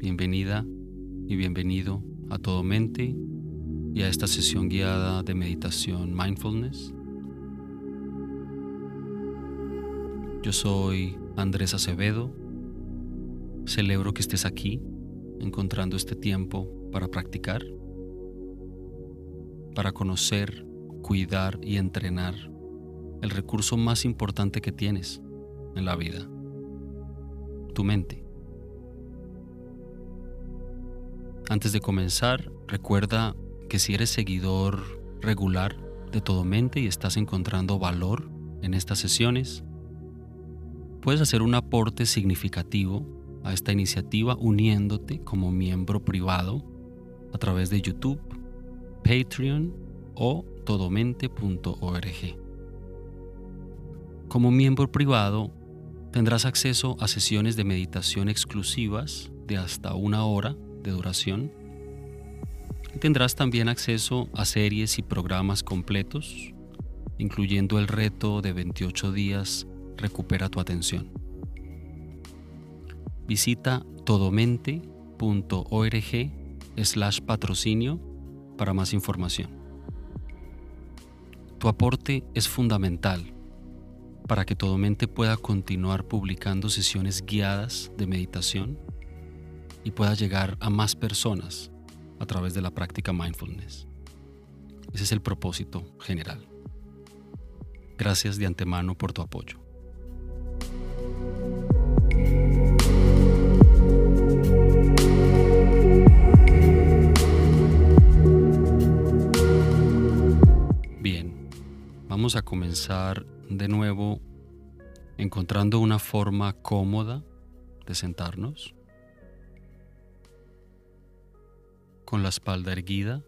bienvenida y bienvenido a Todo Mente y a esta sesión guiada de meditación mindfulness. Yo soy Andrés Acevedo. Celebro que estés aquí, encontrando este tiempo para practicar, para conocer, cuidar y entrenar el recurso más importante que tienes en la vida, tu mente. Antes de comenzar, recuerda que si eres seguidor regular de Todo Mente y estás encontrando valor en estas sesiones, puedes hacer un aporte significativo a esta iniciativa uniéndote como miembro privado a través de YouTube, Patreon o todomente.org. Como miembro privado, tendrás acceso a sesiones de meditación exclusivas de hasta una hora de duración. Tendrás también acceso a series y programas completos, incluyendo el reto de 28 días Recupera tu atención. Visita todomente.org slash patrocinio para más información. Tu aporte es fundamental para que Todomente pueda continuar publicando sesiones guiadas de meditación y pueda llegar a más personas a través de la práctica mindfulness. Ese es el propósito general. Gracias de antemano por tu apoyo. Bien, vamos a comenzar de nuevo encontrando una forma cómoda de sentarnos. Con la espalda erguida.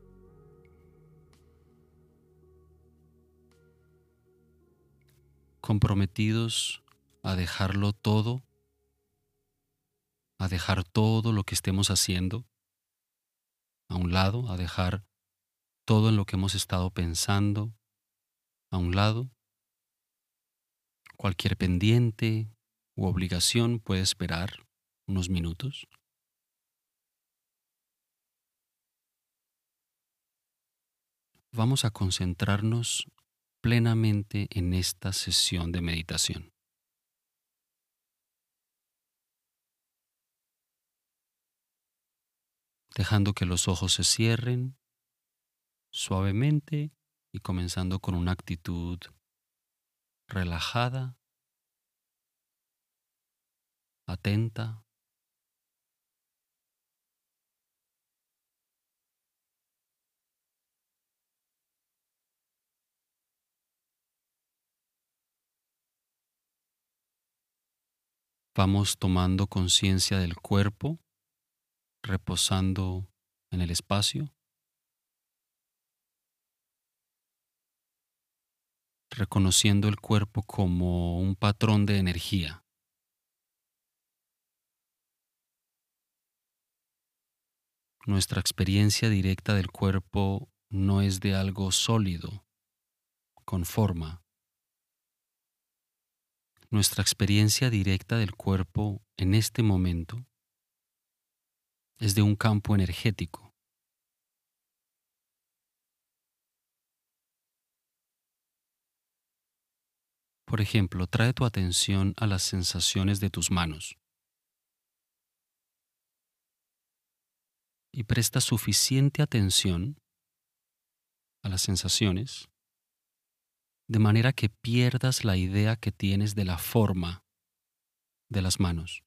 comprometidos a dejarlo todo, a dejar todo lo que estemos haciendo a un lado, a dejar todo en lo que hemos estado pensando a un lado. Cualquier pendiente u obligación puede esperar unos minutos. Vamos a concentrarnos plenamente en esta sesión de meditación. Dejando que los ojos se cierren suavemente y comenzando con una actitud relajada, atenta, Vamos tomando conciencia del cuerpo, reposando en el espacio. reconociendo el cuerpo como un patrón de energía. Nuestra experiencia directa del cuerpo no es de algo sólido, con forma, nuestra experiencia directa del cuerpo en este momento es de un campo energético. Por ejemplo, trae tu atención a las sensaciones de tus manos y presta suficiente atención a las sensaciones de manera que pierdas la idea que tienes de la forma de las manos.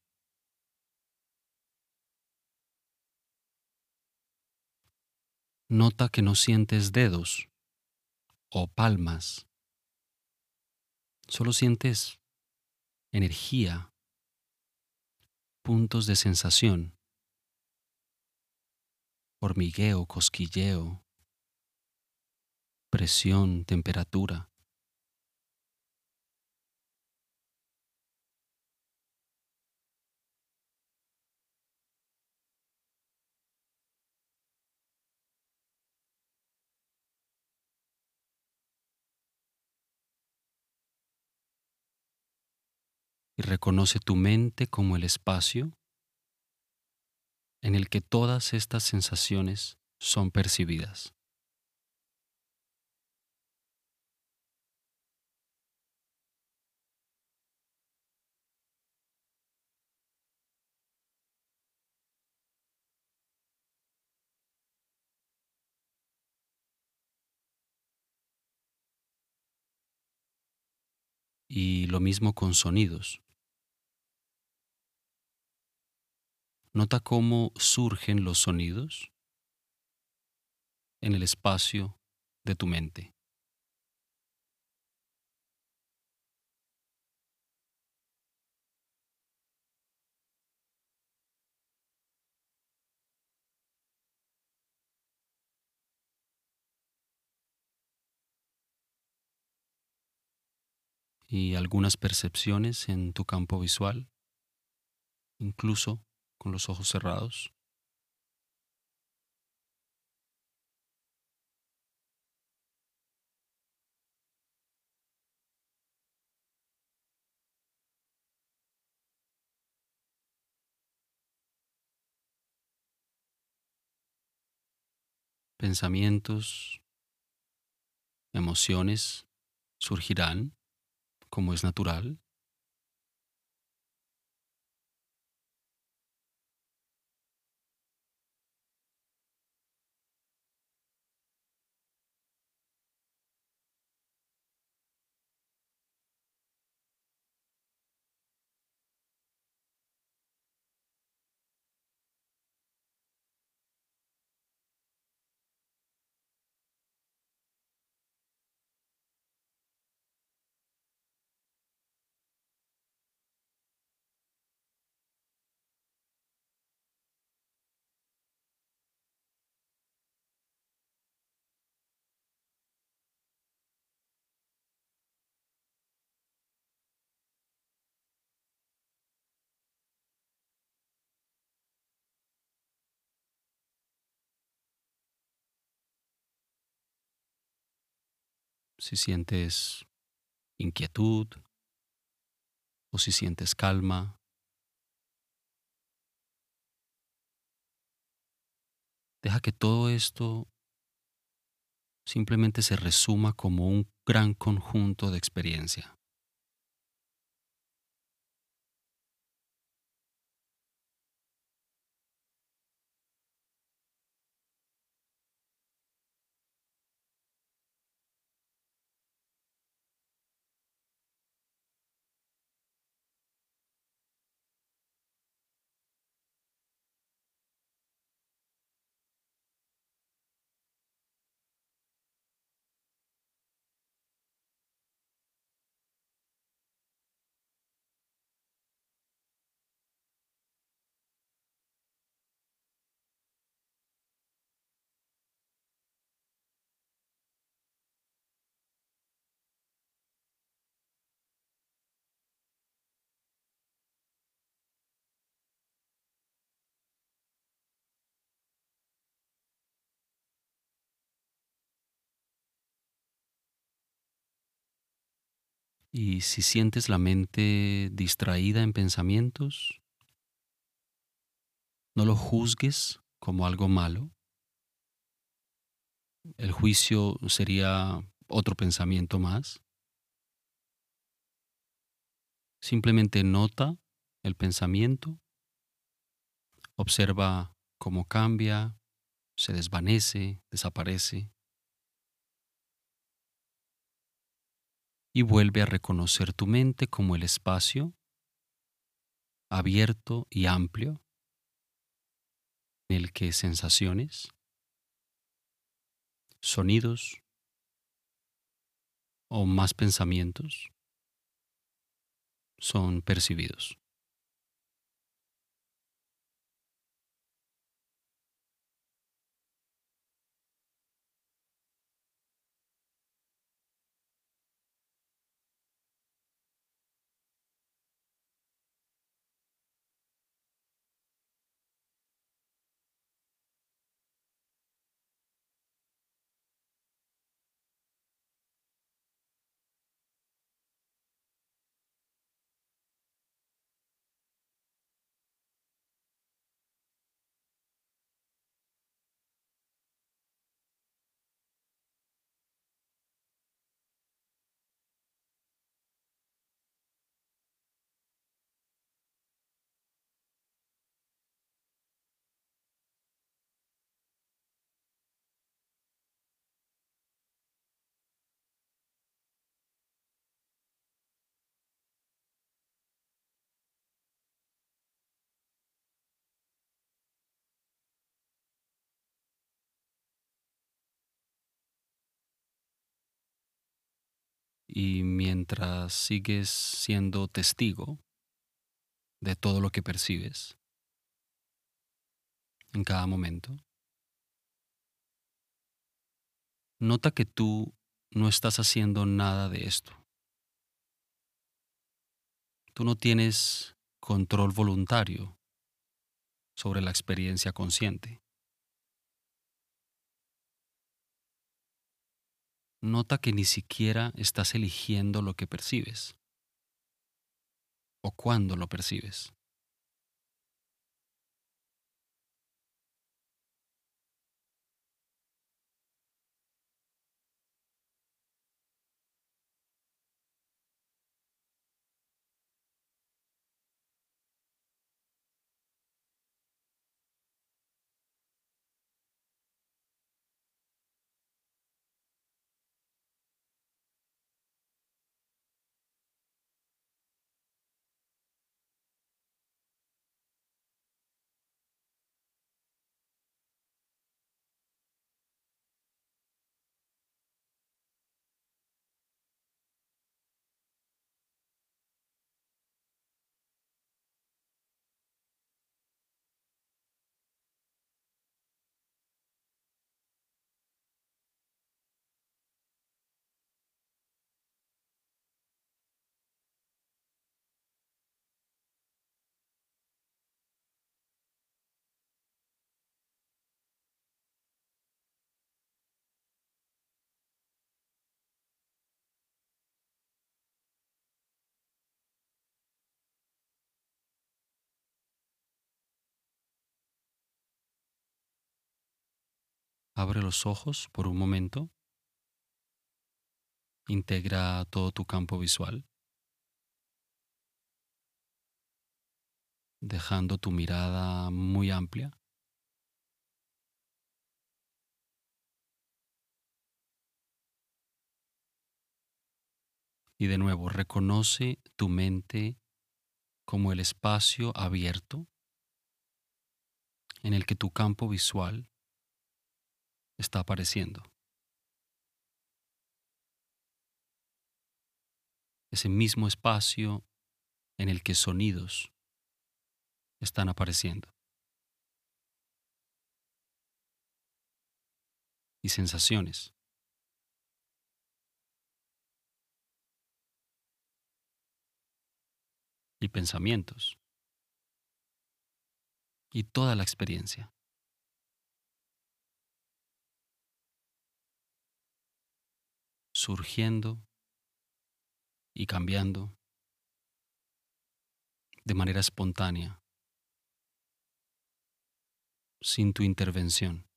Nota que no sientes dedos o palmas, solo sientes energía, puntos de sensación, hormigueo, cosquilleo, presión, temperatura. Y reconoce tu mente como el espacio en el que todas estas sensaciones son percibidas. Y lo mismo con sonidos. Nota cómo surgen los sonidos en el espacio de tu mente. Y algunas percepciones en tu campo visual, incluso con los ojos cerrados. Pensamientos, emociones surgirán como es natural. Si sientes inquietud o si sientes calma. Deja que todo esto simplemente se resuma como un gran conjunto de experiencia. Y si sientes la mente distraída en pensamientos, no lo juzgues como algo malo. El juicio sería otro pensamiento más. Simplemente nota el pensamiento, observa cómo cambia, se desvanece, desaparece. Y vuelve a reconocer tu mente como el espacio abierto y amplio en el que sensaciones, sonidos o más pensamientos son percibidos. Y mientras sigues siendo testigo de todo lo que percibes en cada momento, nota que tú no estás haciendo nada de esto. Tú no tienes control voluntario sobre la experiencia consciente. Nota que ni siquiera estás eligiendo lo que percibes o cuándo lo percibes. Abre los ojos por un momento. Integra todo tu campo visual, dejando tu mirada muy amplia. Y de nuevo, reconoce tu mente como el espacio abierto en el que tu campo visual está apareciendo. Ese mismo espacio en el que sonidos están apareciendo. Y sensaciones. Y pensamientos. Y toda la experiencia. Surgiendo y cambiando de manera espontánea, sin tu intervención.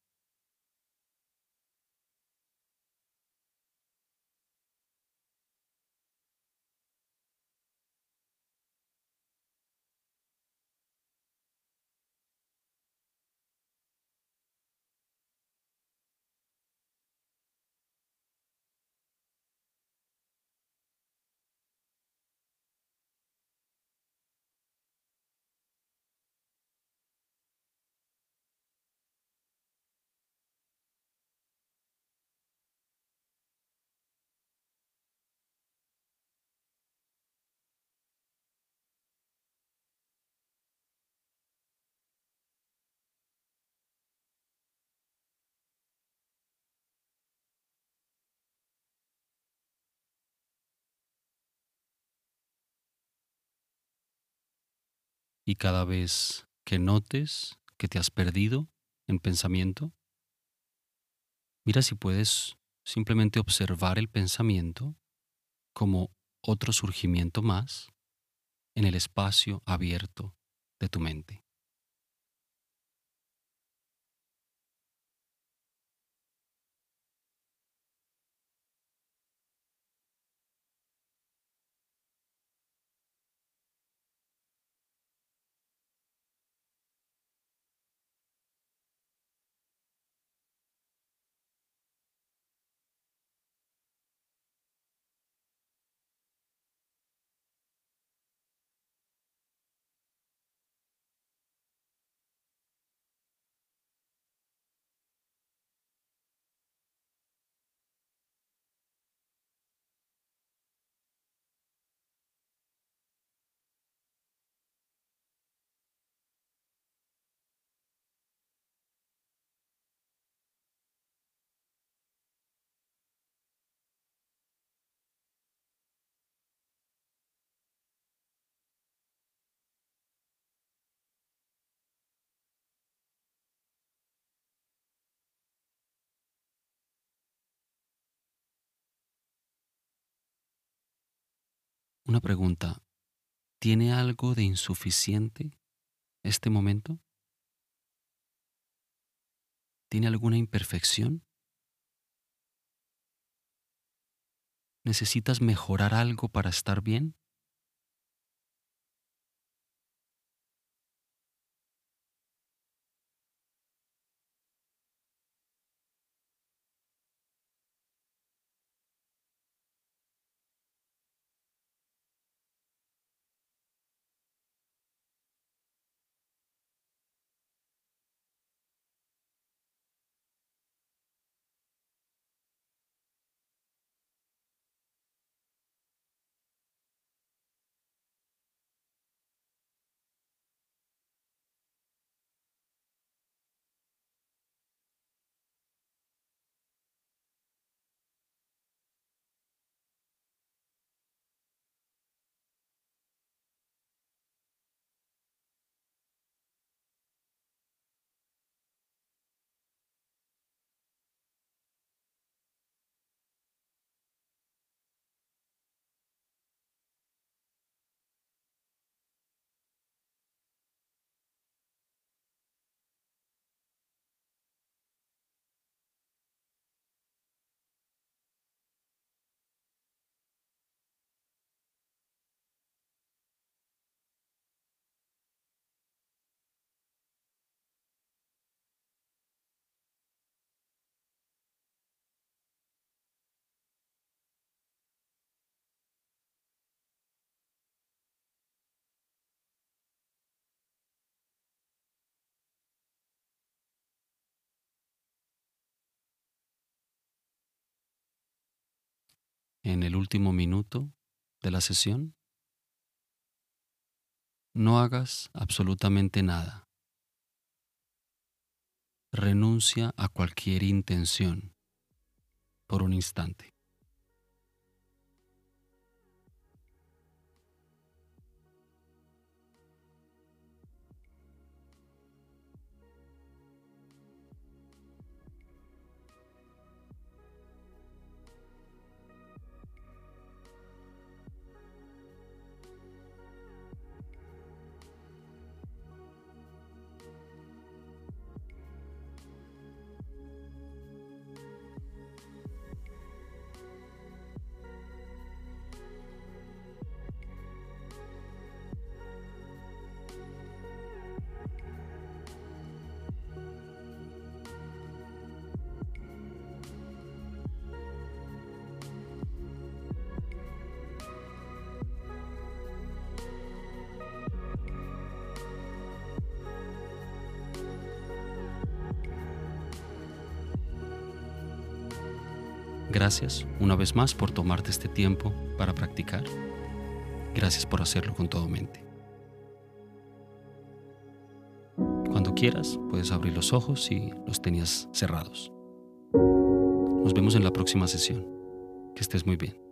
Y cada vez que notes que te has perdido en pensamiento, mira si puedes simplemente observar el pensamiento como otro surgimiento más en el espacio abierto de tu mente. Una pregunta, ¿tiene algo de insuficiente este momento? ¿Tiene alguna imperfección? ¿Necesitas mejorar algo para estar bien? En el último minuto de la sesión, no hagas absolutamente nada. Renuncia a cualquier intención por un instante. Gracias una vez más por tomarte este tiempo para practicar. Gracias por hacerlo con todo mente. Cuando quieras, puedes abrir los ojos si los tenías cerrados. Nos vemos en la próxima sesión. Que estés muy bien.